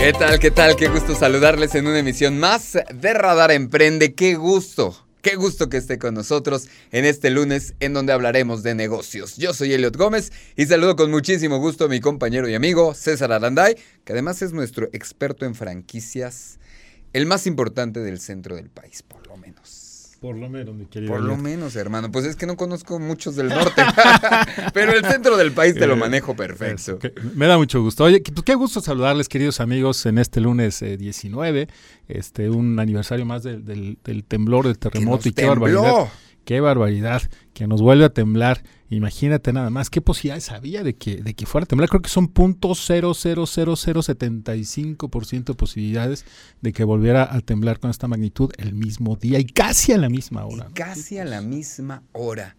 ¿Qué tal? ¿Qué tal? Qué gusto saludarles en una emisión más de Radar Emprende. Qué gusto. Qué gusto que esté con nosotros en este lunes en donde hablaremos de negocios. Yo soy Eliot Gómez y saludo con muchísimo gusto a mi compañero y amigo César Aranday, que además es nuestro experto en franquicias, el más importante del centro del país. Por lo menos, mi querido. Por lo menos, hermano. Pues es que no conozco muchos del norte, pero el centro del país te lo eh, manejo perfecto. me da mucho gusto. Oye, pues qué gusto saludarles, queridos amigos, en este lunes 19, eh, este, un aniversario más del, del, temblor, del terremoto y qué barbaridad. Qué barbaridad, que nos vuelve a temblar. Imagínate nada más, qué posibilidades había de que, de que fuera a temblar. Creo que son .00075% de posibilidades de que volviera a temblar con esta magnitud el mismo día y casi a la misma hora. casi a la misma hora.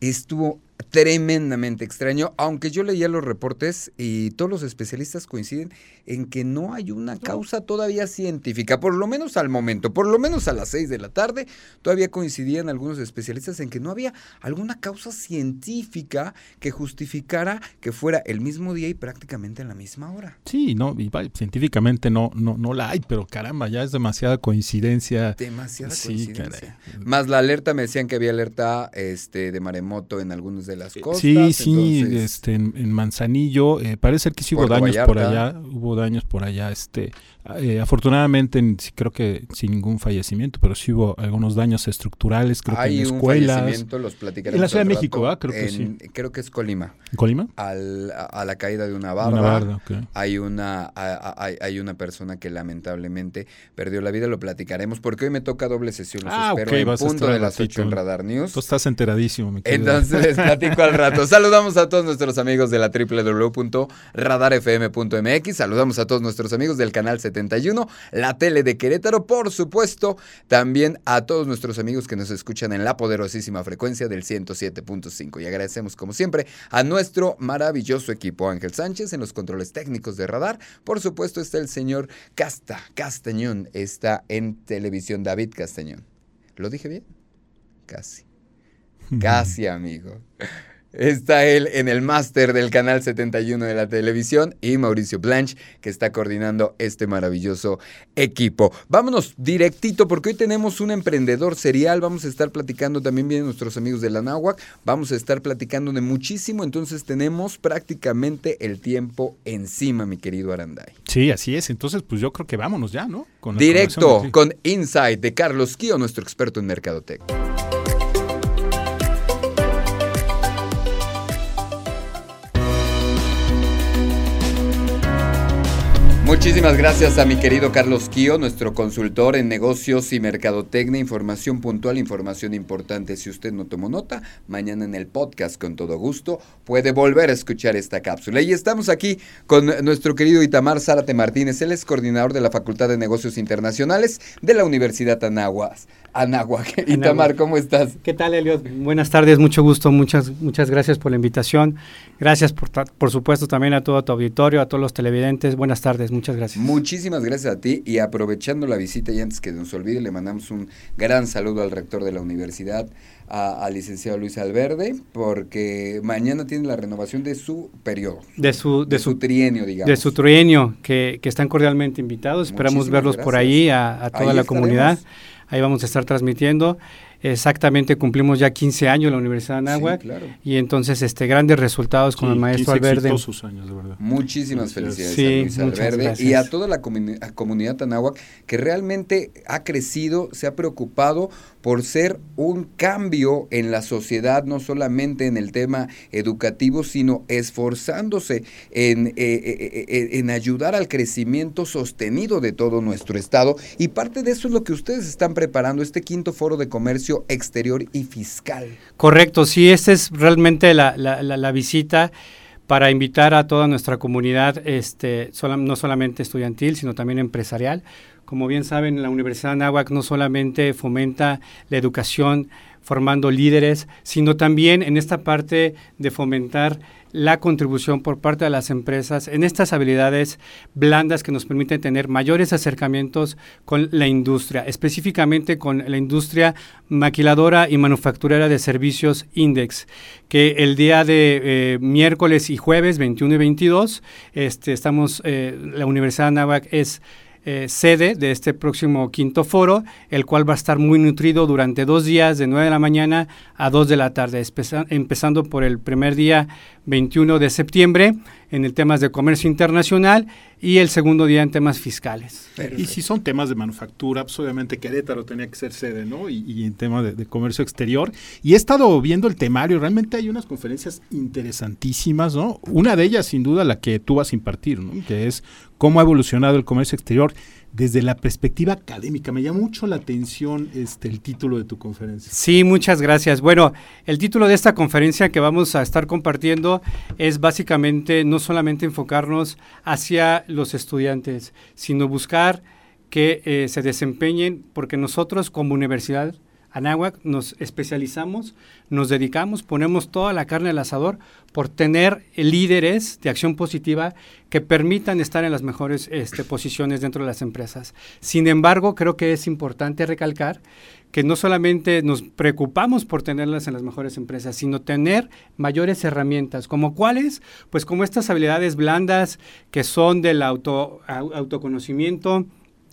Estuvo tremendamente extraño, aunque yo leía los reportes y todos los especialistas coinciden en que no hay una causa todavía científica, por lo menos al momento, por lo menos a las seis de la tarde, todavía coincidían algunos especialistas en que no había alguna causa científica que justificara que fuera el mismo día y prácticamente en la misma hora. Sí, no, científicamente no, no, no la hay, pero caramba, ya es demasiada coincidencia. Demasiada coincidencia. Más la alerta, me decían que había alerta este, de maremoto en algunos de las costas. Sí, sí, este, en, Manzanillo, eh, parece que sí hubo daños por allá, hubo daños por allá, este, eh, afortunadamente creo que sin ningún fallecimiento, pero sí hubo algunos daños estructurales, creo que en escuelas. los En la Ciudad de México, Creo que sí. Creo que es Colima. ¿Colima? Al, a, la caída de una barda. Una barda Hay una, hay, hay, una persona que lamentablemente perdió la vida, lo platicaremos, porque hoy me toca doble sesión, los ah, espero en punto de las 8 en Radar News. Tú estás enteradísimo, mi querido. Entonces, platico al rato. Saludamos a todos nuestros amigos de la www.radarfm.mx. Saludamos a todos nuestros amigos del canal 71, la tele de Querétaro, por supuesto. También a todos nuestros amigos que nos escuchan en la poderosísima frecuencia del 107.5. Y agradecemos, como siempre, a nuestro maravilloso equipo Ángel Sánchez en los controles técnicos de radar. Por supuesto, está el señor Casta, Castañón. Está en televisión David Castañón. ¿Lo dije bien? Casi. Casi, amigo. Está él en el máster del canal 71 de la televisión y Mauricio Blanche, que está coordinando este maravilloso equipo. Vámonos directito porque hoy tenemos un emprendedor serial. Vamos a estar platicando también bien nuestros amigos de la Náhuac. Vamos a estar platicando de muchísimo. Entonces tenemos prácticamente el tiempo encima, mi querido Aranday. Sí, así es. Entonces, pues yo creo que vámonos ya, ¿no? Directo con Insight de Carlos Kio, nuestro experto en Mercadotec. Muchísimas gracias a mi querido Carlos Kio, nuestro consultor en negocios y mercadotecnia, información puntual, información importante. Si usted no tomó nota, mañana en el podcast con todo gusto puede volver a escuchar esta cápsula. Y estamos aquí con nuestro querido Itamar Zárate Martínez, él es coordinador de la Facultad de Negocios Internacionales de la Universidad Anáhuac. Anáhuac. Itamar, ¿cómo estás? ¿Qué tal, Eliot? Buenas tardes, mucho gusto, muchas, muchas gracias por la invitación. Gracias, por, por supuesto, también a todo tu auditorio, a todos los televidentes. Buenas tardes, muchas gracias. Muchísimas gracias a ti y aprovechando la visita y antes que nos olvide, le mandamos un gran saludo al rector de la universidad, al licenciado Luis Alverde, porque mañana tiene la renovación de su periodo. De su, de, su, trienio, digamos. De su trienio, que, que están cordialmente invitados. Esperamos verlos por ahí, a, toda la comunidad. Ahí vamos a estar transmitiendo. Exactamente, cumplimos ya 15 años en la Universidad de Anáhuac y entonces este grandes resultados con el maestro Alverde. Sus años, de verdad. Muchísimas felicidades a Luis Alverde y a toda la comunidad Anáhuac que realmente ha crecido, se ha preocupado por ser un cambio en la sociedad, no solamente en el tema educativo, sino esforzándose en, eh, eh, eh, en ayudar al crecimiento sostenido de todo nuestro estado. Y parte de eso es lo que ustedes están preparando, este quinto foro de comercio exterior y fiscal. Correcto, sí, esta es realmente la, visita para invitar a toda nuestra comunidad, este, no solamente estudiantil, sino también empresarial, Como bien saben, la Universidad de Anáhuac no solamente fomenta la educación formando líderes, sino también en esta parte de fomentar la contribución por parte de las empresas en estas habilidades blandas que nos permiten tener mayores acercamientos con la industria, específicamente con la industria maquiladora y manufacturera de servicios Index, que el día de eh, miércoles y jueves 21 y 22, este, estamos, eh, la Universidad de Anáhuac es eh, sede de este próximo quinto foro, el cual va a estar muy nutrido durante dos días, de 9 de la mañana a 2 de la tarde, empezando por el primer día 21 de septiembre en el temas de comercio internacional y el segundo día en temas fiscales. Y si son temas de manufactura, pues obviamente Querétaro tenía que ser sede, ¿no? Y, en tema de, comercio exterior. Y he estado viendo el temario, realmente hay unas conferencias interesantísimas, ¿no? Una de ellas, sin duda, la que tú vas a impartir, ¿no? Que es cómo ha evolucionado el comercio exterior desde la perspectiva académica. Me llama mucho la atención este, el título de tu conferencia. Sí, muchas gracias. Bueno, el título de esta conferencia que vamos a estar compartiendo es básicamente no solamente enfocarnos hacia los estudiantes, sino buscar que eh, se desempeñen, porque nosotros como universidad Anáhuac nos especializamos, nos dedicamos, ponemos toda la carne al asador por tener líderes de acción positiva que permitan estar en las mejores este, posiciones dentro de las empresas. Sin embargo, creo que es importante recalcar que no solamente nos preocupamos por tenerlas en las mejores empresas, sino tener mayores herramientas, como cuáles, pues como estas habilidades blandas que son del auto, autoconocimiento,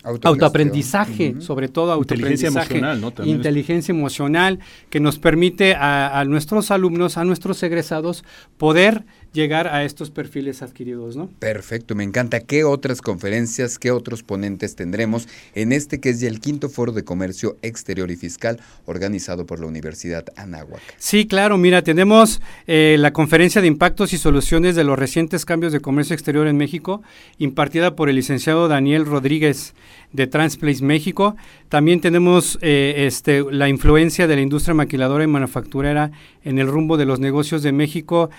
Autoaprendizaje, sobre todo autoaprendizaje. Inteligencia emocional, ¿no? inteligencia emocional, que nos permite a, nuestros alumnos, a nuestros egresados, poder llegar a estos perfiles adquiridos, ¿no? Perfecto, me encanta. ¿Qué otras conferencias, qué otros ponentes tendremos en este que es ya el quinto foro de comercio exterior y fiscal organizado por la Universidad Anáhuac? Sí, claro, mira, tenemos eh, la conferencia de impactos y soluciones de los recientes cambios de comercio exterior en México, impartida por el licenciado Daniel Rodríguez de Transplace México. También tenemos eh, este, la influencia de la industria maquiladora y manufacturera en el rumbo de los negocios de México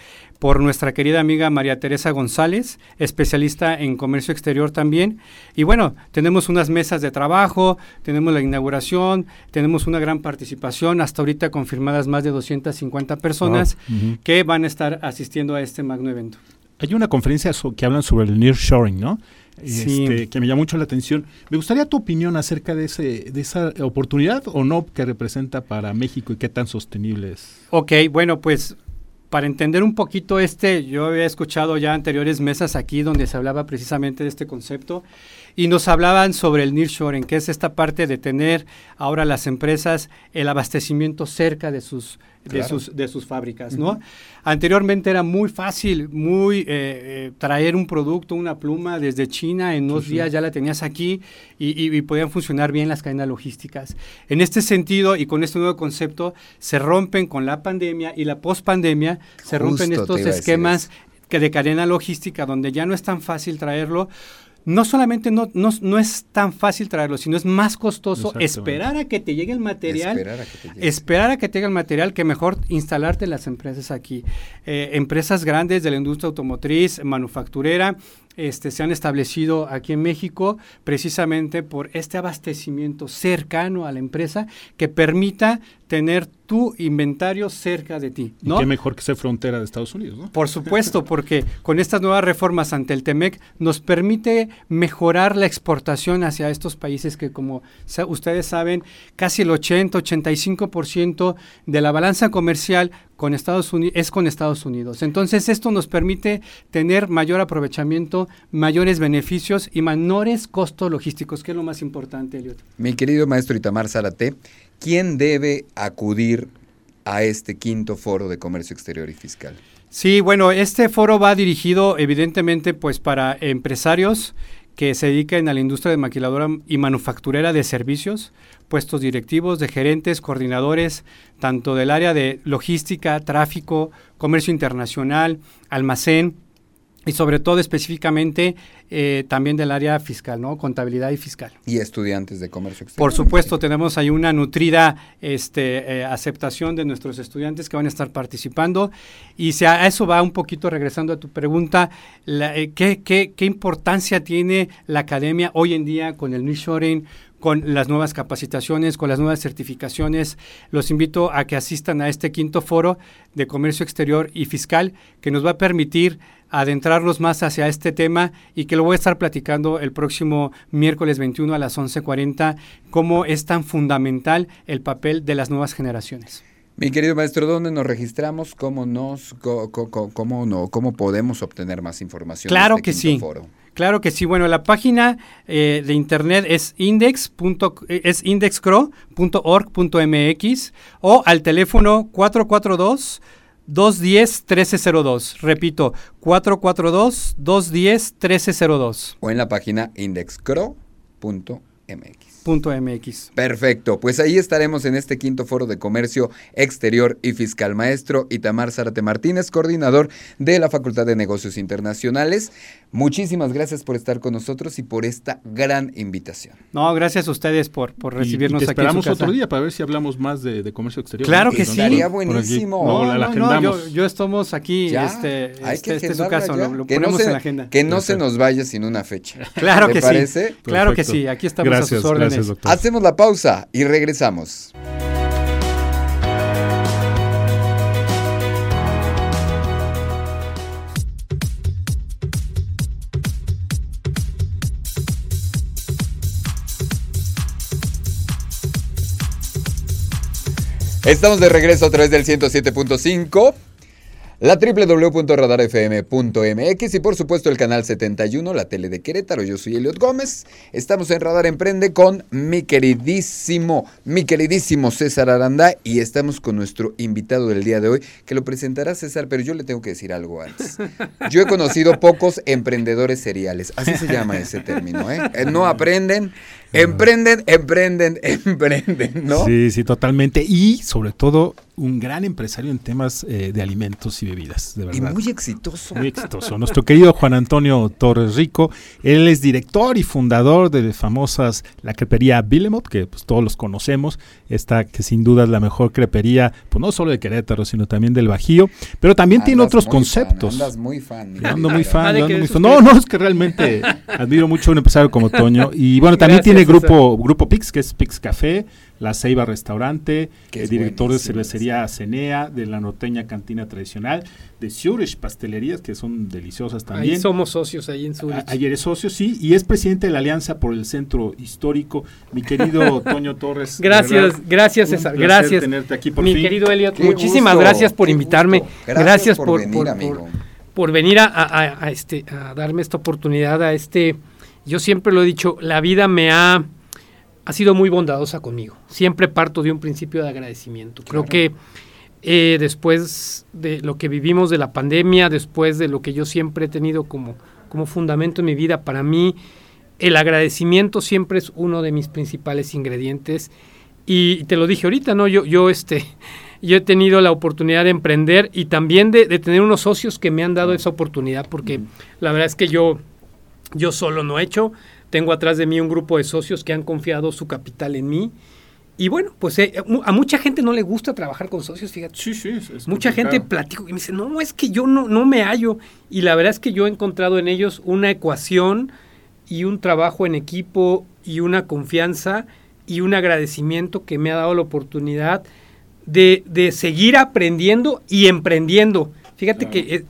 por nuestra querida amiga María Teresa González, especialista en comercio exterior también. Y bueno, tenemos unas mesas de trabajo, tenemos la inauguración, tenemos una gran participación, hasta ahorita confirmadas más de 250 personas que van a estar asistiendo a este magno evento. Hay una conferencia que hablan sobre el nearshoring, ¿no? Este, que me llama mucho la atención. Me gustaría tu opinión acerca de, ese, de esa oportunidad o no que representa para México y qué tan sostenible es. Ok, bueno, pues para entender un poquito este, yo había escuchado ya anteriores mesas aquí donde se hablaba precisamente de este concepto y nos hablaban sobre el nearshoring, que es esta parte de tener ahora las empresas el abastecimiento cerca de sus de, sus, de sus fábricas, ¿no? Anteriormente era muy fácil, muy eh, eh, traer un producto, una pluma desde China, en dos días ya la tenías aquí y, podían funcionar bien las cadenas logísticas. En este sentido y con este nuevo concepto, se rompen con la pandemia y la pospandemia, se rompen estos esquemas que de cadena logística donde ya no es tan fácil traerlo no solamente no, no, es tan fácil traerlo, sino es más costoso esperar a que te llegue el material, esperar a que te llegue, el material, que mejor instalarte en las empresas aquí. Eh, empresas grandes de la industria automotriz, manufacturera, este, se han establecido aquí en México precisamente por este abastecimiento cercano a la empresa que permita tener tu inventario cerca de ti. ¿no? Y qué mejor que ser frontera de Estados Unidos, ¿no? Por supuesto, porque con estas nuevas reformas ante el TEMEC nos permite mejorar la exportación hacia estos países que, como ustedes saben, casi el 80-85% de la balanza comercial con Estados Unidos es con Estados Unidos. Entonces, esto nos permite tener mayor aprovechamiento, mayores beneficios y menores costos logísticos, que es lo más importante, Eliot. Mi querido maestro Itamar Zárate, ¿quién debe acudir a este quinto foro de comercio exterior y fiscal? Sí, bueno, este foro va dirigido evidentemente pues para empresarios que se dediquen a la industria de maquiladora y manufacturera de servicios, puestos directivos de gerentes, coordinadores, tanto del área de logística, tráfico, comercio internacional, almacén, y sobre todo específicamente eh, también del área fiscal, ¿no? Contabilidad y fiscal. Y estudiantes de comercio exterior. Por supuesto, tenemos ahí una nutrida este, eh, aceptación de nuestros estudiantes que van a estar participando. Y si a eso va un poquito regresando a tu pregunta, eh, ¿qué, qué, qué importancia tiene la academia hoy en día con el nearshoring, con las nuevas capacitaciones, con las nuevas certificaciones. Los invito a que asistan a este quinto foro de comercio exterior y fiscal que nos va a permitir adentrarlos más hacia este tema y que lo voy a estar platicando el próximo miércoles 21 a las 11.40, cómo es tan fundamental el papel de las nuevas generaciones. Mi querido maestro, ¿dónde nos registramos? ¿Cómo nos, cómo, no, cómo podemos obtener más información? Claro este que sí. Foro? Claro que sí. Bueno, la página eh, de internet es index. es indexcro.org.mx o al teléfono 442 210 1302. Repito, 442 210 1302. O en la página indexcro.mx. MX. Perfecto, pues ahí estaremos en este quinto foro de comercio exterior y fiscal. Maestro Itamar Zárate Martínez, coordinador de la Facultad de Negocios Internacionales. Muchísimas gracias por estar con nosotros y por esta gran invitación. No, gracias a ustedes por, por recibirnos y, te esperamos otro día para ver si hablamos más de, comercio exterior. Claro que sí. Estaría buenísimo. No, no, no, yo, estamos aquí, este, este, este, es su caso, lo, ponemos en la agenda. Que no se nos vaya sin una fecha. Claro que sí. Claro que sí, aquí estamos a sus órdenes. Hacemos la pausa y regresamos. Estamos de regreso a través del 107.5 la www.radarfm.mx y por supuesto el canal 71, la tele de Querétaro. Yo soy Eliot Gómez. Estamos en Radar Emprende con mi queridísimo, mi queridísimo César Aranda y estamos con nuestro invitado del día de hoy, que lo presentará César, pero yo le tengo que decir algo antes. Yo he conocido pocos emprendedores seriales, así se llama ese término, ¿eh? eh no aprenden, emprenden, emprenden, emprenden, ¿no? Sí, sí, totalmente. Y sobre todo un gran empresario en temas eh, de alimentos y bebidas, de verdad. Y muy exitoso. Muy exitoso. Nuestro querido Juan Antonio Torres Rico, él es director y fundador de famosas la crepería Villemot, que pues, todos los conocemos, esta que sin duda es la mejor crepería, pues no solo de Querétaro, sino también del Bajío, pero también tiene otros conceptos. andas muy fan. Ando muy fan, No, no, es que realmente admiro mucho a un empresario como Toño. Y bueno, también tiene grupo, grupo Pix, que es Pix Café, la Ceiba Restaurante, el director de cervecería Cenea, de la norteña cantina tradicional, de Zurich Pastelerías, que son deliciosas también. Ahí somos socios ahí en Zurich. Ayer es socio, sí, y es presidente de la Alianza por el Centro Histórico. Mi querido Toño Torres. Gracias, gracias César, gracias. tenerte aquí por Mi querido Elliot, muchísimas gracias por invitarme. Gracias, por, venir, amigo. Por, venir a, este, a darme esta oportunidad, a este... Yo siempre lo he dicho, la vida me ha ha sido muy bondadosa conmigo. Siempre parto de un principio de agradecimiento. Creo que eh, después de lo que vivimos de la pandemia, después de lo que yo siempre he tenido como, como fundamento en mi vida, para mí el agradecimiento siempre es uno de mis principales ingredientes. Y te lo dije ahorita, ¿no? Yo, yo, este, yo he tenido la oportunidad de emprender y también de, tener unos socios que me han dado esa oportunidad, porque la verdad es que yo, yo solo no he hecho. Tengo atrás de mí un grupo de socios que han confiado su capital en mí. Y bueno, pues eh, a mucha gente no le gusta trabajar con socios, fíjate. Sí, sí, es Mucha gente platico y me dice, no, es que yo no, no me hallo. Y la verdad es que yo he encontrado en ellos una ecuación y un trabajo en equipo y una confianza y un agradecimiento que me ha dado la oportunidad de, de seguir aprendiendo y emprendiendo. Fíjate que eh,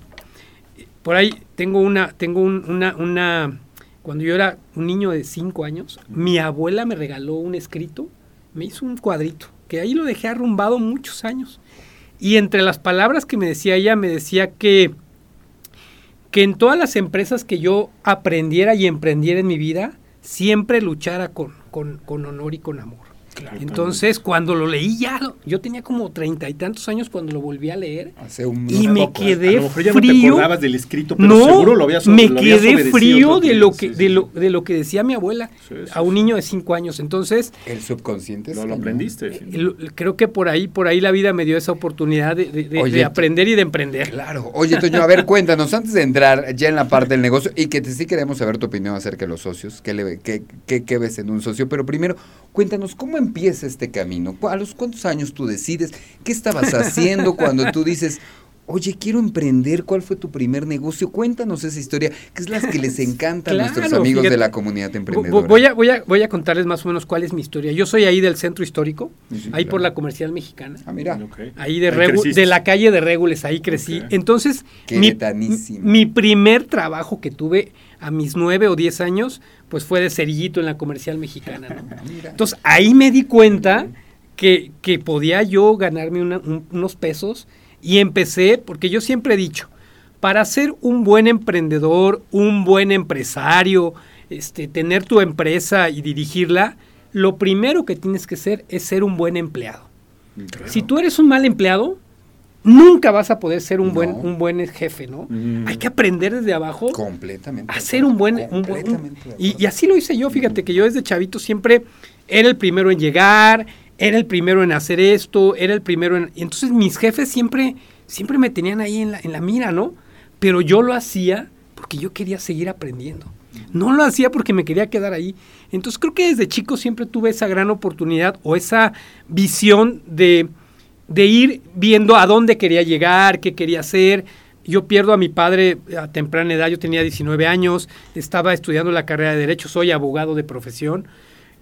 por ahí tengo una, tengo una, una cuando yo era un niño de 5 años, mi abuela me regaló un escrito, me hizo un cuadrito, que ahí lo dejé arrumbado muchos años. Y entre las palabras que me decía ella, me decía que, que en todas las empresas que yo aprendiera y emprendiera en mi vida, siempre luchara con, con, con honor y con amor. Entonces, cuando lo leí ya, yo tenía como treinta y tantos años cuando lo volví a leer. y me quedé frío. No del escrito, pero seguro lo habías Me quedé frío de lo que, de lo, de lo que decía mi abuela a un niño de cinco años. Entonces. El subconsciente. No lo aprendiste. Creo que por ahí, por ahí la vida me dio esa oportunidad de, aprender y de emprender. Claro. Oye, Toño, a ver, cuéntanos, antes de entrar ya en la parte del negocio, y que te, sí queremos saber tu opinión acerca de los socios, qué, le, qué, qué, qué ves en un socio, pero primero, cuéntanos, ¿cómo empieza este camino? ¿A los cuántos años tú decides? ¿Qué estabas haciendo cuando tú dices, oye, quiero emprender, ¿cuál fue tu primer negocio? Cuéntanos esa historia, que es la que les encanta a nuestros amigos de la comunidad emprendedora. Voy a, voy, a, voy a contarles más o menos cuál es mi historia. Yo soy ahí del centro histórico, ahí por la comercial mexicana. Ah, mira. Ahí de, de la calle de Régules, ahí crecí. Entonces, mi, mi, primer trabajo que tuve a mis nueve o diez años, pues fue de cerillito en la comercial mexicana. ¿no? Entonces, ahí me di cuenta que, que podía yo ganarme unos pesos y empecé, porque yo siempre he dicho, para ser un buen emprendedor, un buen empresario, este, tener tu empresa y dirigirla, lo primero que tienes que ser es ser un buen empleado. Si tú eres un mal empleado, nunca vas a poder ser un buen un buen jefe, ¿no? Mm. Hay que aprender desde abajo completamente a ser un buen, y, y, así lo hice yo, fíjate que yo desde chavito siempre era el primero en llegar, era el primero en hacer esto, era el primero en... Y entonces mis jefes siempre, siempre me tenían ahí en la, en la mira, ¿no? Pero yo lo hacía porque yo quería seguir aprendiendo. No lo hacía porque me quería quedar ahí. Entonces creo que desde chico siempre tuve esa gran oportunidad o esa visión de, de ir viendo a dónde quería llegar, qué quería hacer. Yo pierdo a mi padre a temprana edad, yo tenía 19 años, estaba estudiando la carrera de Derecho, soy abogado de profesión.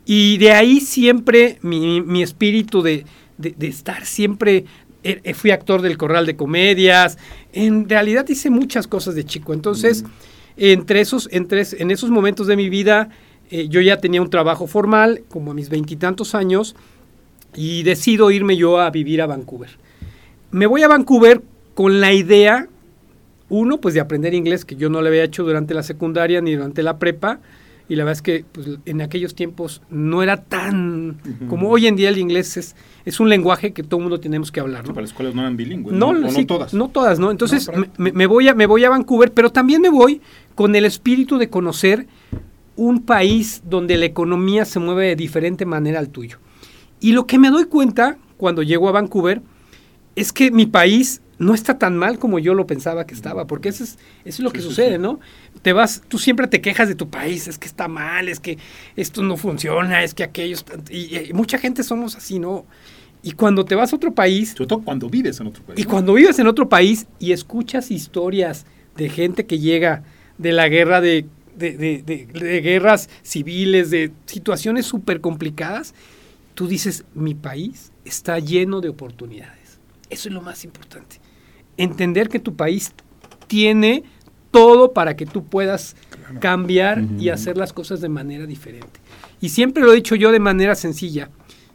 Y de ahí siempre mi, espíritu de, estar siempre eh, eh, fui actor del Corral de Comedias, en realidad hice muchas cosas de chico. Entonces, entre esos, entre, en esos momentos de mi vida, eh, yo ya tenía un trabajo formal, como a mis veintitantos años, y decido irme yo a vivir a Vancouver. Me voy a Vancouver con la idea, uno, pues de aprender inglés, que yo no le había hecho durante la secundaria ni durante la prepa, y la verdad es que pues, en aquellos tiempos no era tan como hoy en día el inglés es, es un lenguaje que todo el mundo tenemos que hablar. ¿no? Para las escuelas no eran bilingües. No, no, todas. No todas, ¿no? Entonces me, voy a, me voy a Vancouver, pero también me voy con el espíritu de conocer un país donde la economía se mueve de diferente manera al tuyo. Y lo que me doy cuenta cuando llego a Vancouver es que mi país no está tan mal como yo lo pensaba que estaba, porque eso es, es lo que sucede, ¿no? Te vas, tú siempre te quejas de tu país, es que está mal, es que esto no funciona, es que aquello, y, mucha gente somos así, ¿no? Y cuando te vas a otro país... Sobre todo cuando vives en otro país. Y cuando vives en otro país y escuchas historias de gente que llega de la guerra de, de, de, de guerras civiles, de situaciones súper complicadas, tú dices, mi país está lleno de oportunidades. Eso es lo más importante entender que tu país tiene todo para que tú puedas cambiar y hacer las cosas de manera diferente. Y siempre lo he dicho yo de manera sencilla,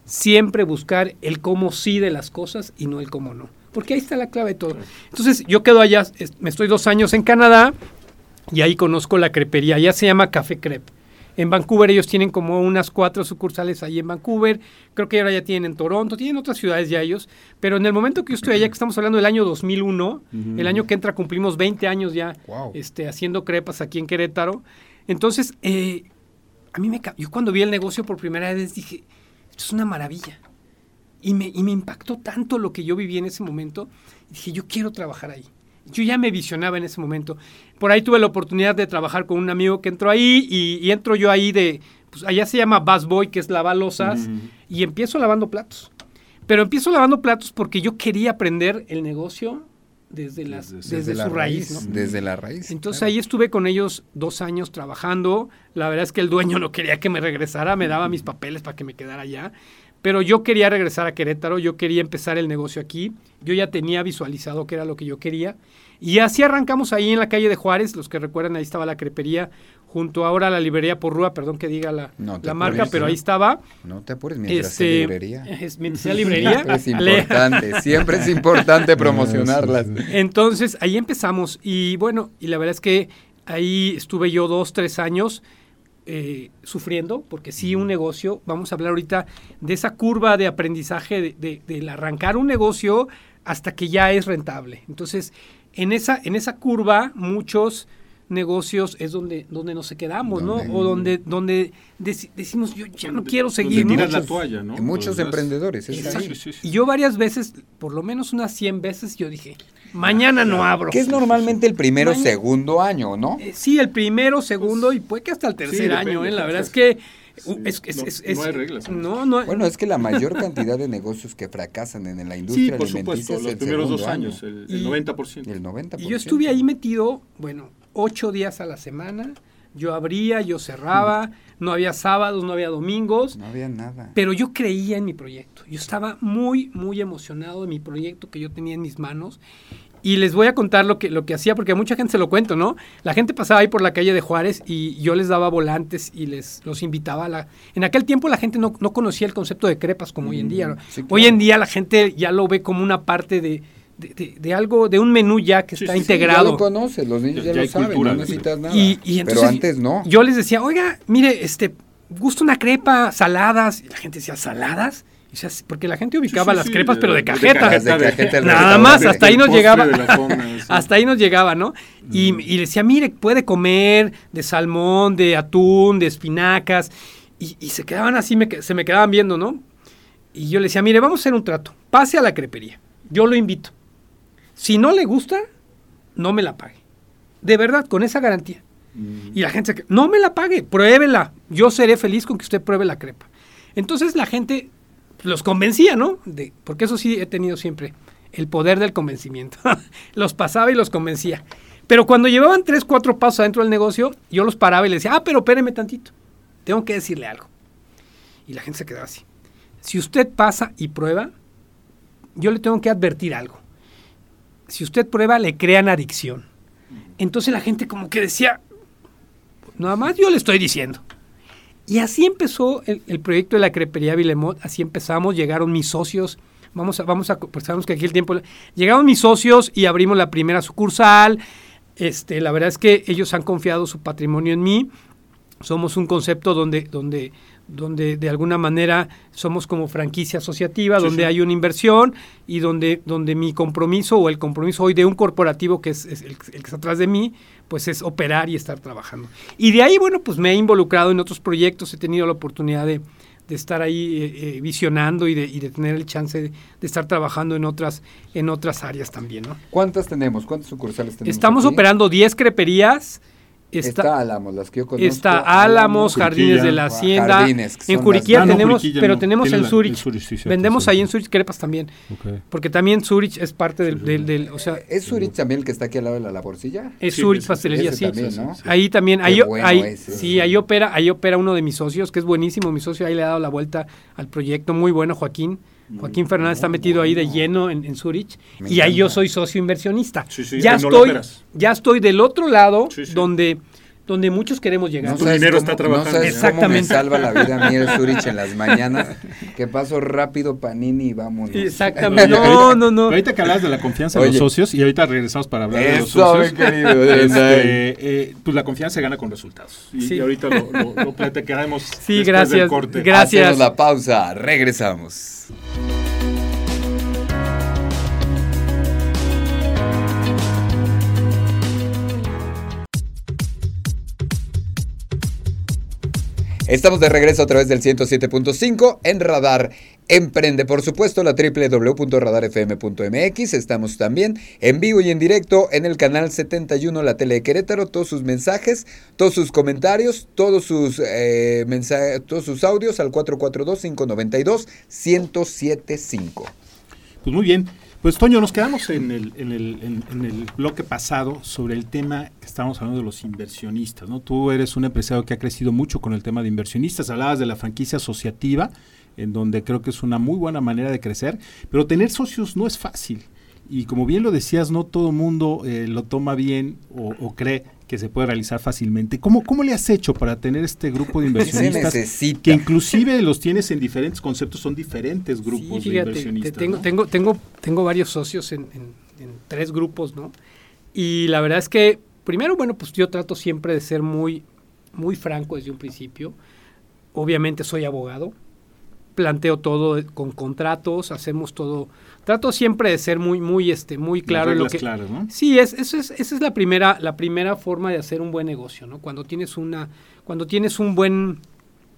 siempre buscar el cómo sí de las cosas y no el cómo no. Porque ahí está la clave de todo. Entonces yo quedo allá, me estoy dos años en Canadá y ahí conozco la crepería, ya se llama Café Crepe. En Vancouver ellos tienen como unas cuatro sucursales ahí en Vancouver. Creo que ahora ya tienen en Toronto, tienen otras ciudades ya ellos. Pero en el momento que yo estoy allá, que estamos hablando del año 2001, el año que entra cumplimos 20 años ya este, haciendo crepas aquí en Querétaro. Entonces, eh, a mí me... Yo cuando vi el negocio por primera vez dije, esto es una maravilla. Y me, y me impactó tanto lo que yo viví en ese momento. Dije, yo quiero trabajar ahí. Yo ya me visionaba en ese momento. Por ahí tuve la oportunidad de trabajar con un amigo que entró ahí y, entro yo ahí de, pues allá se llama Bass Boy, que es lavar losas, y empiezo lavando platos. Pero empiezo lavando platos porque yo quería aprender el negocio desde, las, desde, su raíz. Desde la raíz. Entonces ahí estuve con ellos dos años trabajando. La verdad es que el dueño no quería que me regresara, me daba mis papeles para que me quedara allá. Pero yo quería regresar a Querétaro, yo quería empezar el negocio aquí, yo ya tenía visualizado que era lo que yo quería. Y así arrancamos ahí en la calle de Juárez, los que recuerdan, ahí estaba la crepería, junto ahora a la librería Porrúa, perdón que diga la, la marca, pero ahí estaba. No te apures mientras este, sea librería. Es, mientras librería. Siempre es importante, siempre es importante promocionarlas. Entonces, ahí empezamos y bueno, y la verdad es que ahí estuve yo dos, tres años eh, sufriendo, porque sí un negocio, vamos a hablar ahorita de esa curva de aprendizaje de, del arrancar un negocio hasta que ya es rentable. Entonces, en esa, en esa curva, muchos negocios es donde donde nos quedamos, ¿no? O donde donde decimos yo ya no quiero seguir. Tiras la toalla, ¿no? Muchos emprendedores. y yo varias veces, por lo menos unas 100 veces, yo dije, mañana no abro. Que es normalmente el primero segundo año, ¿no? Eh, sí, el primero, segundo y puede que hasta el tercer año, ¿eh? La verdad es que no, hay reglas. Bueno, es que la mayor cantidad de negocios que fracasan en la industria sí, por supuesto, los primeros dos años, el, 90%. El 90%. Y yo estuve ahí metido, bueno, ocho días a la semana. Yo abría, yo cerraba, no había sábados, no había domingos. No había nada. Pero yo creía en mi proyecto. Yo estaba muy, muy emocionado de mi proyecto que yo tenía en mis manos. Y les voy a contar lo que, lo que hacía, porque a mucha gente se lo cuento, ¿no? La gente pasaba ahí por la calle de Juárez y yo les daba volantes y les los invitaba a la... En aquel tiempo la gente no, conocía el concepto de crepas como hoy en día. Mm, hoy en día la gente ya lo ve como una parte de, de, algo, de un menú ya que está integrado. ya lo conoces, los niños ya, lo saben, no necesitas nada. Y, entonces, pero antes no. Yo les decía, oiga, mire, este, gusta una crepa, saladas. Y la gente decía, ¿saladas? Porque la gente ubicaba las crepas, pero de cajeta. Nada más, hasta ahí nos llegaba. hasta ahí nos llegaba, ¿no? Y, mm. y, decía, mire, puede comer de salmón, de atún, de espinacas. Y, se quedaban así, se me quedaban viendo, ¿no? Y yo le decía, mire, vamos a hacer un trato. Pase a la crepería. Yo lo invito. Si no le gusta, no me la pague. De verdad, con esa garantía. Mm. Y la gente, no me la pague, pruébela. Yo seré feliz con que usted pruebe la crepa. Entonces la gente los convencía, ¿no? De, porque eso sí he tenido siempre, el poder del convencimiento. los pasaba y los convencía. Pero cuando llevaban tres, cuatro pasos adentro del negocio, yo los paraba y les decía, ah, pero espéreme tantito, tengo que decirle algo. Y la gente se quedaba así. Si usted pasa y prueba, yo le tengo que advertir algo. Si usted prueba, le crean adicción. Entonces la gente como que decía, nada más yo le estoy diciendo. Y así empezó el, proyecto de la crepería Vilemot, así empezamos, llegaron mis socios, vamos a, vamos a, pues sabemos que aquí el tiempo, llegaron mis socios y abrimos la primera sucursal, este, la verdad es que ellos han confiado su patrimonio en mí, somos un concepto donde, donde, donde de alguna manera somos como franquicia asociativa, donde hay una inversión y donde, donde mi compromiso o el compromiso hoy de un corporativo que es, el, que está atrás de mí, pues es operar y estar trabajando. Y de ahí, bueno, pues me he involucrado en otros proyectos, he tenido la oportunidad de, estar ahí eh, eh, visionando y de, y de, tener el chance de, estar trabajando en otras, en otras áreas también, ¿no? ¿Cuántas tenemos? ¿Cuántas sucursales tenemos? Estamos operando 10 creperías, Está, Álamos, las que yo conozco. Está Álamos, Jardines de la Hacienda. en Curiquía tenemos, pero tenemos en Zurich. Vendemos ahí en Zurich crepas también. Porque también Zurich es parte del, del, o sea, ¿Es Zurich también el que está aquí al lado de la laborcilla? Es Zurich Pastelería, sí. Ahí también, ahí, ahí sí, ahí opera, ahí opera uno de mis socios, que es buenísimo, mi socio ahí le ha dado la vuelta al proyecto, muy bueno, Joaquín. Joaquín Fernández está metido ahí de lleno en, en Zurich y ahí yo soy socio inversionista. ya, estoy, ya estoy del otro lado donde donde muchos queremos llegar. No dinero está trabajando. Exactamente. Cómo me salva la vida a mí el Zurich en las mañanas, que paso rápido Panini y vámonos. Exactamente. No, no, no. ahorita que hablas de la confianza de los socios y ahorita regresamos para hablar de los socios. Querido, este, eh, pues la confianza se gana con resultados. Y, ahorita lo, lo, lo platicaremos sí, gracias, del corte. Gracias. Hacemos la pausa, regresamos. Estamos de regreso a través del 107.5 en Radar Emprende, por supuesto, la www.radarfm.mx. Estamos también en vivo y en directo en el canal 71, la tele de Querétaro. Todos sus mensajes, todos sus comentarios, todos sus, eh, mensajes, todos sus audios al 442-592-1075. Pues muy bien. Pues Toño, nos quedamos en el, en, el, en, el, bloque pasado sobre el tema que estábamos hablando de los inversionistas, ¿no? Tú eres un empresario que ha crecido mucho con el tema de inversionistas, hablabas de la franquicia asociativa, en donde creo que es una muy buena manera de crecer, pero tener socios no es fácil. Y como bien lo decías, no todo mundo eh, lo toma bien o, cree que se puede realizar fácilmente. ¿Cómo, ¿Cómo le has hecho para tener este grupo de inversionistas? que inclusive los tienes en diferentes conceptos, son diferentes grupos de inversionistas. tengo, tengo, tengo, tengo varios socios en, tres grupos, ¿no? Y la verdad es que, primero, bueno, pues yo trato siempre de ser muy, muy franco desde un principio. Obviamente soy abogado, planteo todo con contratos, hacemos todo. Trato siempre de ser muy, muy, este, muy claro en lo que. Claras, ¿no? Sí, es, es, esa es la primera, la primera forma de hacer un buen negocio, ¿no? Cuando tienes una, cuando tienes un buen,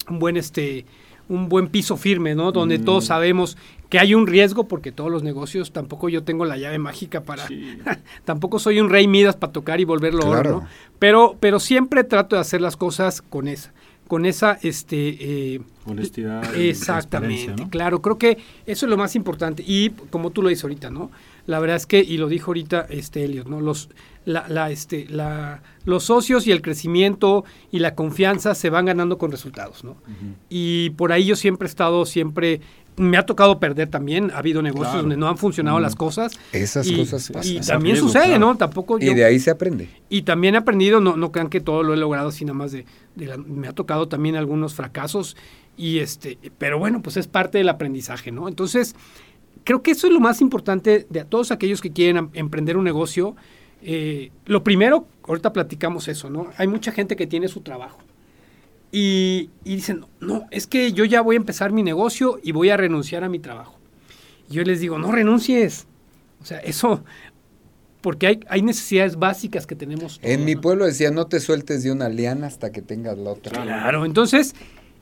un buen, este, un buen piso firme, ¿no? Donde todos mm. sabemos que hay un riesgo, porque todos los negocios, tampoco yo tengo la llave mágica para, tampoco soy un rey Midas para tocar y volverlo oro, ¿no? Pero, pero siempre trato de hacer las cosas con esa, con esa, este, eh, honestidad, exactamente, claro, creo que eso es lo más importante y como tú lo dices ahorita, ¿no? La verdad es que y lo dijo ahorita, este Elliot, ¿no? Los, la, la, este, la, los socios y el crecimiento y la confianza se van ganando con resultados, ¿no? Y por ahí yo siempre he estado siempre me ha tocado perder también. Ha habido negocios donde no han funcionado las cosas. Esas cosas pasan. Y también sucede, ¿no? Tampoco y de ahí se aprende. Y también he aprendido, no, no crean que todo lo he logrado así nada más de, me ha tocado también algunos fracasos. Y este, pero bueno, pues es parte del aprendizaje, ¿no? Entonces, creo que eso es lo más importante de a todos aquellos que quieren em, emprender un negocio. Eh, lo primero, ahorita platicamos eso, ¿no? Hay mucha gente que tiene su trabajo y, dicen, no, es que yo ya voy a empezar mi negocio y voy a renunciar a mi trabajo. Y yo les digo, no renuncies. O sea, eso, porque hay, hay necesidades básicas que tenemos. en mi pueblo decía, no te sueltes de una liana hasta que tengas la otra. Claro, entonces,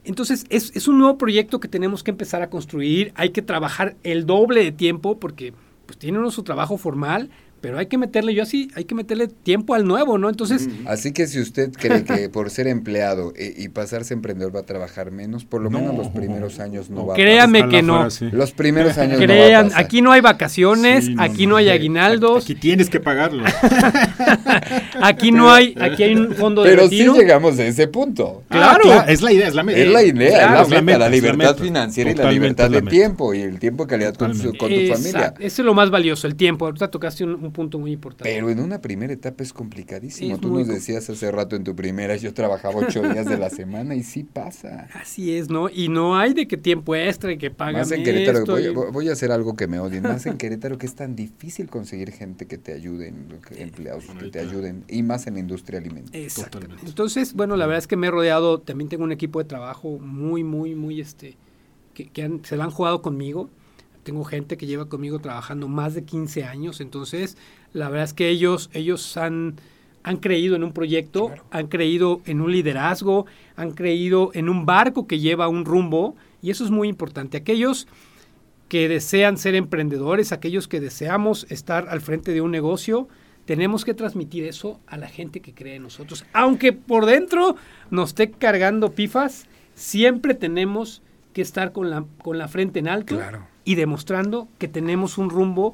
entonces es, es, un nuevo proyecto que tenemos que empezar a construir. Hay que trabajar el doble de tiempo porque pues tiene uno su trabajo formal, pero hay que meterle, yo así, hay que meterle tiempo al nuevo, ¿no? Entonces... Así que si usted cree que por ser empleado eh, y pasarse emprendedor va a trabajar menos, por lo menos los primeros años no, va a Créame que no. Los primeros años Crean, no va a aquí no hay vacaciones, aquí no, hay aguinaldos. Aquí tienes que pagarlo. aquí no hay, aquí hay un fondo de Pero sí llegamos a ese punto. Ah, claro. es la idea, es la meta. Es la idea, es la, meta, la libertad financiera y la libertad de tiempo y el tiempo de calidad con, tu familia. Eso es lo más valioso, el tiempo. Ahorita tocaste un punto muy importante. Pero en una primera etapa es complicadísimo. Tú nos decías hace rato en tu primera, yo trabajaba ocho días de la semana y sí pasa. Así es, ¿no? Y no hay de qué tiempo extra y que pagan Más en Querétaro, voy, a hacer algo que me odien. Más en Querétaro que es tan difícil conseguir gente que te ayuden, empleados que te ayuden, y más en la industria alimentaria. Exactamente. Entonces, bueno, la verdad es que me he rodeado, también tengo un equipo de trabajo muy, muy, muy, este, que, se lo han jugado conmigo tengo gente que lleva conmigo trabajando más de 15 años, entonces la verdad es que ellos, ellos han, han creído en un proyecto, han creído en un liderazgo, han creído en un barco que lleva un rumbo y eso es muy importante. Aquellos que desean ser emprendedores, aquellos que deseamos estar al frente de un negocio, tenemos que transmitir eso a la gente que cree en nosotros. Aunque por dentro nos esté cargando pifas, siempre tenemos que estar con la, con la frente en alto y demostrando que tenemos un rumbo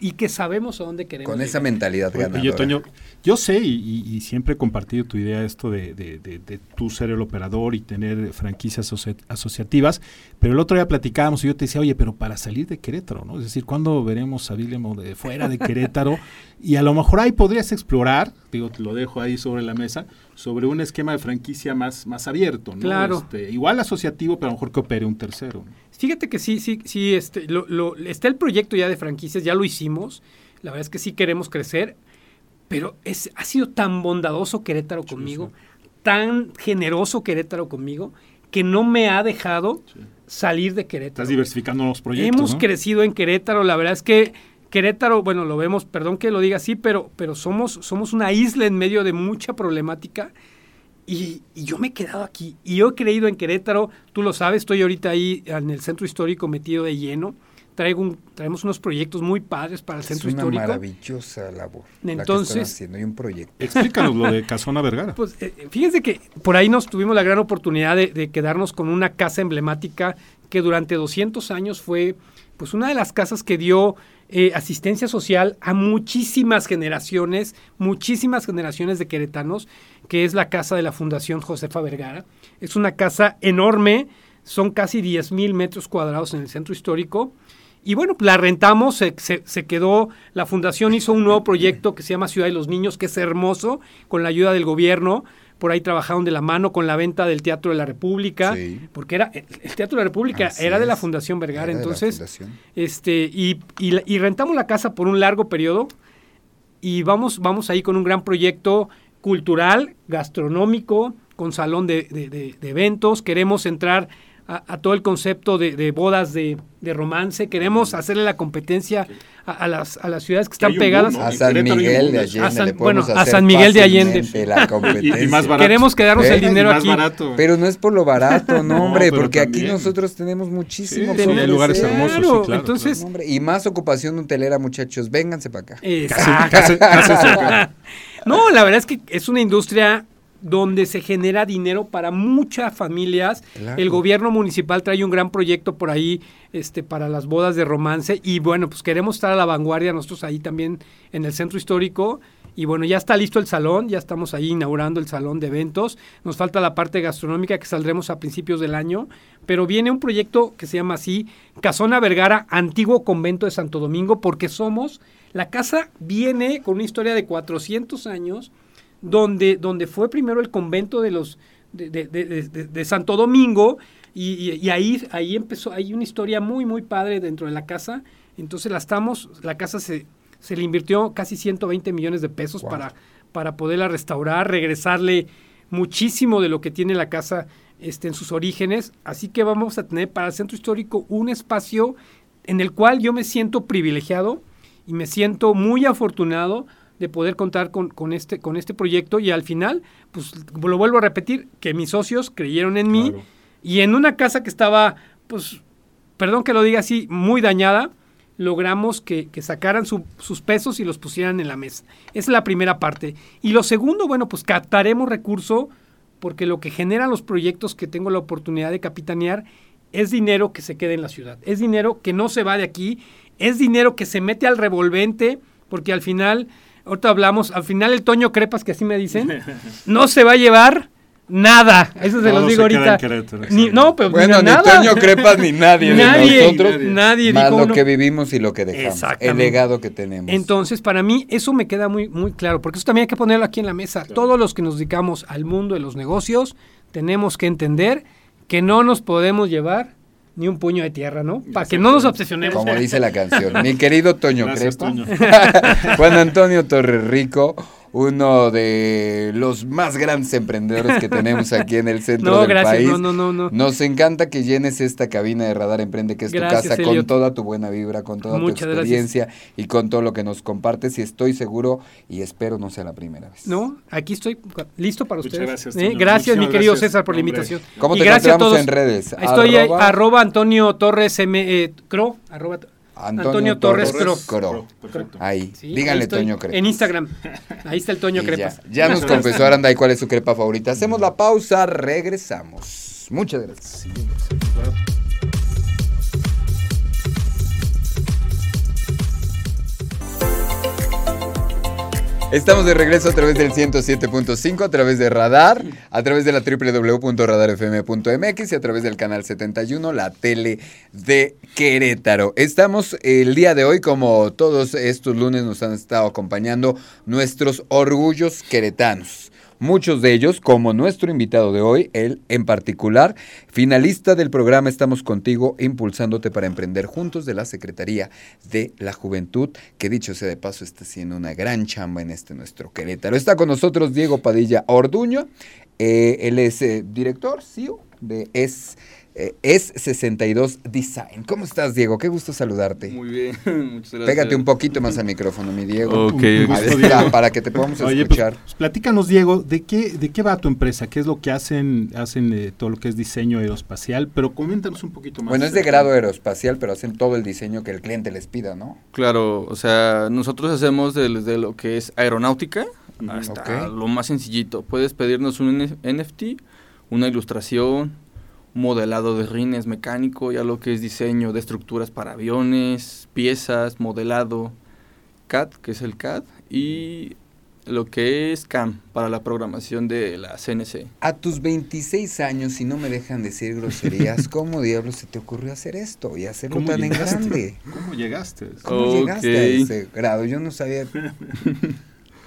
y que, sabemos a dónde queremos. Con esa mentalidad ganadora. Yo, Toño, yo sé y, siempre he compartido tu idea esto de, de, de, tú ser el operador y tener franquicias asociativas, pero el otro día platicábamos y yo te decía, oye, pero para salir de Querétaro, ¿no? Es decir, ¿cuándo veremos a Vilemo de fuera de Querétaro? y a lo mejor ahí podrías explorar, digo, te lo dejo ahí sobre la mesa, sobre un esquema de franquicia más, más abierto, ¿no? Claro. Este, igual asociativo, pero a lo mejor que opere un tercero. Fíjate que sí, sí, sí, este, lo, está el proyecto ya de franquicias, ya lo hicimos. La verdad es que sí queremos crecer, pero es, ha sido tan bondadoso Querétaro conmigo, tan generoso Querétaro conmigo, que no me ha dejado salir de Querétaro. Estás diversificando los proyectos. Hemos crecido en Querétaro, la verdad es que Querétaro, bueno, lo vemos, perdón que lo diga así, pero, pero somos, somos una isla en medio de mucha problemática. Y, y, yo me he quedado aquí. Y yo he creído en Querétaro, tú lo sabes, estoy ahorita ahí en el centro histórico metido de lleno traigo un, traemos unos proyectos muy padres para el centro histórico. Es una maravillosa labor. Entonces, la que haciendo. Hay un proyecto. Explícanos lo de Casona Vergara. Pues eh, fíjense que por ahí nos tuvimos la gran oportunidad de, quedarnos con una casa emblemática que durante 200 años fue pues una de las casas que dio eh, asistencia social a muchísimas generaciones, muchísimas generaciones de queretanos, que es la casa de la Fundación Josefa Vergara. Es una casa enorme, son casi 10 mil metros cuadrados en el centro histórico y bueno, la rentamos, se, se, quedó, la fundación hizo un nuevo proyecto que se llama Ciudad de los Niños, que es hermoso, con la ayuda del gobierno. Por ahí trabajaron de la mano con la venta del Teatro de la República, porque era el Teatro de la República era de la Fundación Vergara, entonces, este y, y, rentamos la casa por un largo periodo y vamos vamos ahí con un gran proyecto cultural, gastronómico, con salón de, eventos, queremos entrar a, todo el concepto de, bodas de, romance, queremos hacerle la competencia a, las, a las ciudades que están pegadas. a San Miguel de Allende. bueno, a San Miguel de Allende. Queremos quedarnos el ¿Eh? dinero aquí. Pero no es por lo barato, no, hombre, porque aquí nosotros tenemos muchísimos sí, lugares hermosos. claro, entonces, y más ocupación hotelera, muchachos. Vénganse para acá. no, la verdad es que es una industria donde se genera dinero para muchas familias. El gobierno municipal trae un gran proyecto por ahí este, para las bodas de romance y bueno, pues queremos estar a la vanguardia nosotros ahí también en el centro histórico. Y bueno, ya está listo el salón, ya estamos ahí inaugurando el salón de eventos. Nos falta la parte gastronómica que saldremos a principios del año, pero viene un proyecto que se llama así, Casona Vergara, antiguo convento de Santo Domingo, porque somos, la casa viene con una historia de 400 años, donde, donde fue primero el convento de los de, de, de, Santo Domingo y, y, ahí, ahí empezó, hay una historia muy, muy padre dentro de la casa. Entonces la estamos, la casa se, se le invirtió casi 120 millones de pesos para, para poderla restaurar, regresarle muchísimo de lo que tiene la casa este, en sus orígenes. Así que vamos a tener para el centro histórico un espacio en el cual yo me siento privilegiado y me siento muy afortunado de poder contar con, con, este, con este proyecto y al final, pues lo vuelvo a repetir, que mis socios creyeron en mí y en una casa que estaba, pues, perdón que lo diga así, muy dañada, logramos que, que sacaran sus pesos y los pusieran en la mesa. Esa es la primera parte. Y lo segundo, bueno, pues captaremos recurso porque lo que generan los proyectos que tengo la oportunidad de capitanear es dinero que se queda en la ciudad, es dinero que no se va de aquí, es dinero que se mete al revolvente, porque al final ahorita hablamos, al final el Toño Crepas, que así me dicen, no se va a llevar nada. Eso se los digo ahorita. Ni, no, pero bueno, ni, Toño Crepas ni nadie, nadie nosotros. Nadie, más lo que vivimos y lo que dejamos. El legado que tenemos. Entonces, para mí, eso me queda muy, muy claro, porque eso también hay que ponerlo aquí en la mesa. Todos los que nos dedicamos al mundo de los negocios, tenemos que entender que no nos podemos llevar ni un puño de tierra, ¿no? Para que no nos obsesionemos. Como dice la canción. Mi querido Toño Crepa. Juan Antonio Torrerico uno de los más grandes emprendedores que tenemos aquí en el centro del país. No, no, no, Nos encanta que llenes esta cabina de Radar Emprende, que es tu casa, con toda tu buena vibra, con toda tu experiencia y con todo lo que nos compartes. Y estoy seguro y espero no sea la primera vez. No, aquí estoy listo para ustedes. gracias. ¿Eh? Gracias, mi querido César, por la invitación. ¿Cómo te encontramos en redes? Estoy arroba, Antonio Torres M, eh, Cro, arroba Antonio, Torres, Cro. Perfecto. Ahí. Díganle Toño Crepa. En Instagram. Ahí está el Toño Crepa. Ya, nos confesó Aranda y cuál es su crepa favorita. Hacemos la pausa, regresamos. Muchas gracias. Estamos de regreso a través del 107.5, a través de Radar, a través de la www.radarfm.mx y a través del canal 71, la tele de Querétaro. Estamos el día de hoy, como todos estos lunes nos han estado acompañando, nuestros orgullos queretanos. Muchos de ellos, como nuestro invitado de hoy, él en particular, finalista del programa Estamos contigo, impulsándote para emprender juntos de la Secretaría de la Juventud, que dicho sea de paso está haciendo una gran chamba en este nuestro Querétaro. Está con nosotros Diego Padilla Orduño, eh, él es eh, director, CEO de Es es 62 Design. ¿Cómo estás, Diego? Qué gusto saludarte. Muy bien, muchas gracias. Pégate un poquito más al micrófono, mi Diego. Ok, para que te podamos pues, escuchar. Pues, platícanos, Diego, ¿de qué, ¿de qué va tu empresa? ¿Qué es lo que hacen? Hacen eh, todo lo que es diseño aeroespacial, pero coméntanos un poquito más. Bueno, es de grado aeroespacial, pero hacen todo el diseño que el cliente les pida, ¿no? Claro, o sea, nosotros hacemos desde lo que es aeronáutica hasta lo más sencillito. Puedes pedirnos un NFT, una ilustración, modelado de rines mecánico, ya lo que es diseño de estructuras para aviones, piezas, modelado, CAD, que es el CAD, y lo que es CAM para la programación de la CNC. A tus 26 años, si no me dejan decir groserías, ¿cómo diablos se te ocurrió hacer esto y hacerlo tan en grande? ¿Cómo llegaste? ¿Cómo llegaste a ese grado? Yo no sabía.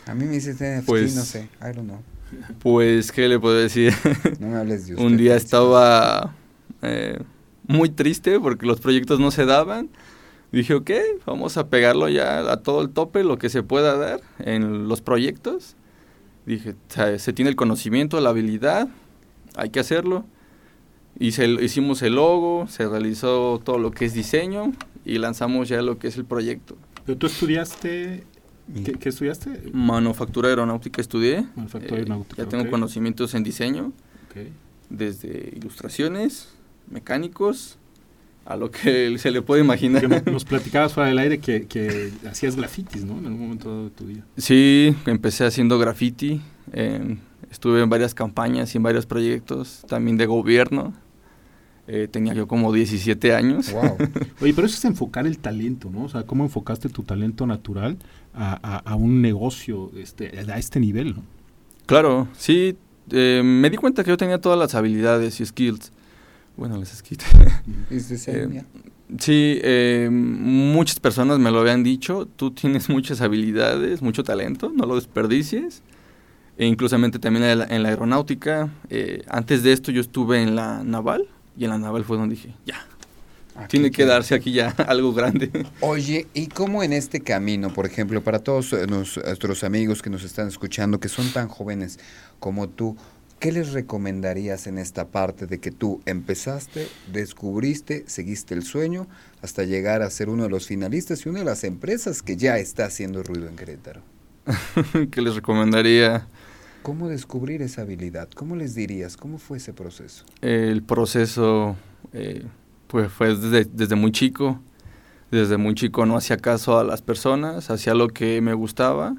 A mí me dices pues, no sé, I don't know. Pues, ¿qué le puedo decir? No me hables de Un día estaba eh, muy triste porque los proyectos no se daban. Dije, ok, vamos a pegarlo ya a todo el tope, lo que se pueda dar en los proyectos. Dije, se tiene el conocimiento, la habilidad, hay que hacerlo. Hicimos el logo, se realizó todo lo que es diseño y lanzamos ya lo que es el proyecto. Pero tú estudiaste, ¿qué, estudiaste? Manufactura aeronáutica estudié. Manufactura eh, aeronáutica. ya tengo conocimientos en diseño. Desde ilustraciones, mecánicos, a lo que se le puede imaginar. Nos platicabas fuera del aire que, hacías grafitis, ¿no? En algún momento de tu vida. Sí, empecé haciendo graffiti. estuve en varias campañas y en varios proyectos, también de gobierno. Eh, tenía yo como 17 años. Wow. Oye, pero eso es enfocar el talento, ¿no? O sea, ¿cómo enfocaste tu talento natural a, un negocio este, a este nivel, ¿no? Claro, sí. Eh, me di cuenta que yo tenía todas las habilidades y skills. Bueno, las skills. eh, sí, eh, muchas personas me lo habían dicho. Tú tienes muchas habilidades, mucho talento, no lo desperdicies. E inclusamente también en la, en la aeronáutica. antes de esto yo estuve en la naval y en la naval fue donde dije, ya, tiene que darse aquí ya algo grande. Oye, ¿y cómo en este camino, por ejemplo, para todos eh, nuestros amigos que nos están escuchando, que son tan jóvenes como tú, ¿qué les recomendarías en esta parte de que tú empezaste, descubriste, seguiste el sueño hasta llegar a ser uno de los finalistas y una de las empresas que ya está haciendo ruido en Querétaro? ¿Qué les recomendaría? ¿Cómo descubrir esa habilidad? ¿Cómo les dirías? ¿Cómo fue ese proceso? El proceso eh, pues fue desde, desde, muy chico. Desde muy chico no hacía caso a las personas, hacía lo que me gustaba.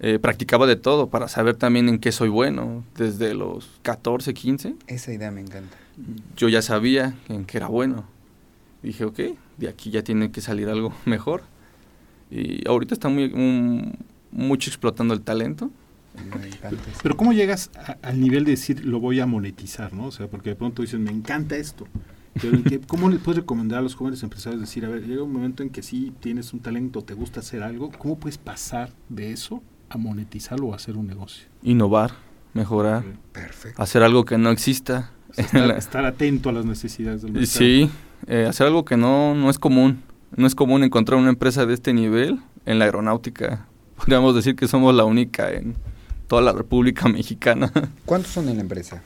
Eh, practicaba de todo para saber también en qué soy bueno. Desde los 14, 15. Esa idea me encanta. Yo ya sabía en qué era bueno. Dije, ok, de aquí ya tiene que salir algo mejor. Y ahorita está muy, mucho explotando el talento pero ¿cómo llegas al nivel de decir lo voy a monetizar, no? O sea, porque de pronto dicen, me encanta esto. Pero ¿cómo le puedes recomendar a los jóvenes empresarios decir, a ver, llega un momento en que sí tienes un talento, te gusta hacer algo, ¿cómo puedes pasar de eso a monetizarlo o a hacer un negocio? Innovar, mejorar, Perfecto. hacer algo que no exista. estar, atento a las necesidades del mercado. Sí, eh, hacer algo que no, no es común. No es común encontrar una empresa de este nivel en la aeronáutica. Podríamos decir que somos la única en, toda la República Mexicana. ¿Cuántos son en la empresa?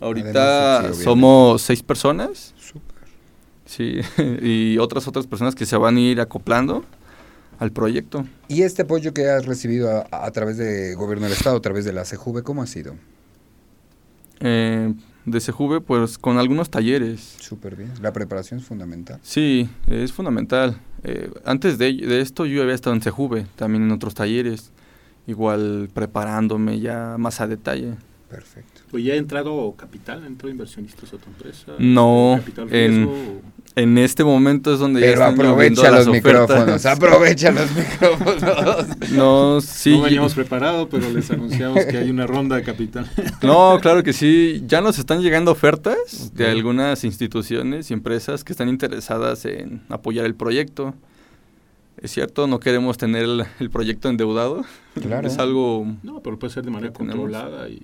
Ahorita somos seis personas. Sí, y otras otras personas que se van a ir acoplando al proyecto. ¿Y este apoyo que has recibido a, través de Gobierno del Estado, a través de la CJV, cómo ha sido? Eh, de CJV, pues con algunos talleres. Súper bien. La preparación es fundamental. Sí, es fundamental. Eh, antes de, de, esto yo había estado en CJV, también en otros talleres igual preparándome ya más a detalle. Perfecto. ¿Pues ya ha entrado capital, entró inversionistas a tu empresa? No, en, en, este momento es donde Pero ya están aprovecha los micrófonos, aprovecha los micrófonos. No, sí. No veníamos preparados, pero les anunciamos que hay una ronda de capital. No, claro que sí. Ya nos están llegando ofertas de algunas instituciones y empresas que están interesadas en apoyar el proyecto. Es cierto, no queremos tener el, proyecto endeudado. Claro. Es algo... No, pero puede ser de manera controlada y...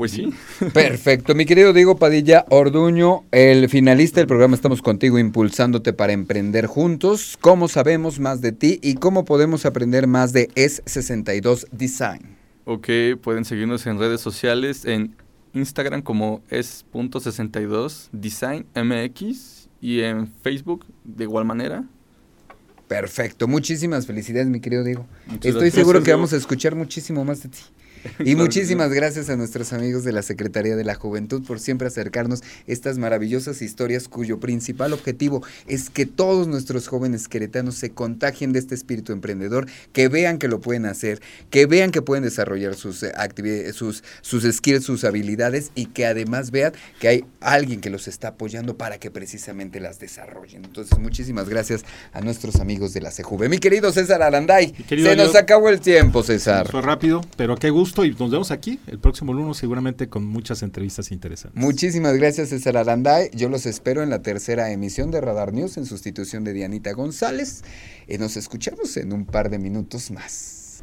Pues sí. Perfecto. Mi querido Diego Padilla Orduño, el finalista del programa Estamos Contigo, impulsándote para emprender juntos. ¿Cómo sabemos más de ti y cómo podemos aprender más de S62 Design? Ok, pueden seguirnos en redes sociales, en Instagram como S.62 Design MX y en Facebook de igual manera. Perfecto, muchísimas felicidades, mi querido Diego. Estoy seguro que vamos a escuchar muchísimo más de ti. Y muchísimas gracias a nuestros amigos de la Secretaría de la Juventud por siempre acercarnos estas maravillosas historias cuyo principal objetivo es que todos nuestros jóvenes queretanos se contagien de este espíritu emprendedor, que vean que lo pueden hacer, que vean que pueden desarrollar sus eh, actividades, sus, sus skills, sus habilidades y que además vean que hay alguien que los está apoyando para que precisamente las desarrollen. Entonces, muchísimas gracias a nuestros amigos de la CJV. Mi querido César Aranday, se nos acabó el tiempo, César. Fue rápido, pero qué gusto y nos vemos aquí el próximo lunes seguramente con muchas entrevistas interesantes. Muchísimas gracias César Aranday. Yo los espero en la tercera emisión de Radar News en sustitución de Dianita González. Y nos escuchamos en un par de minutos más.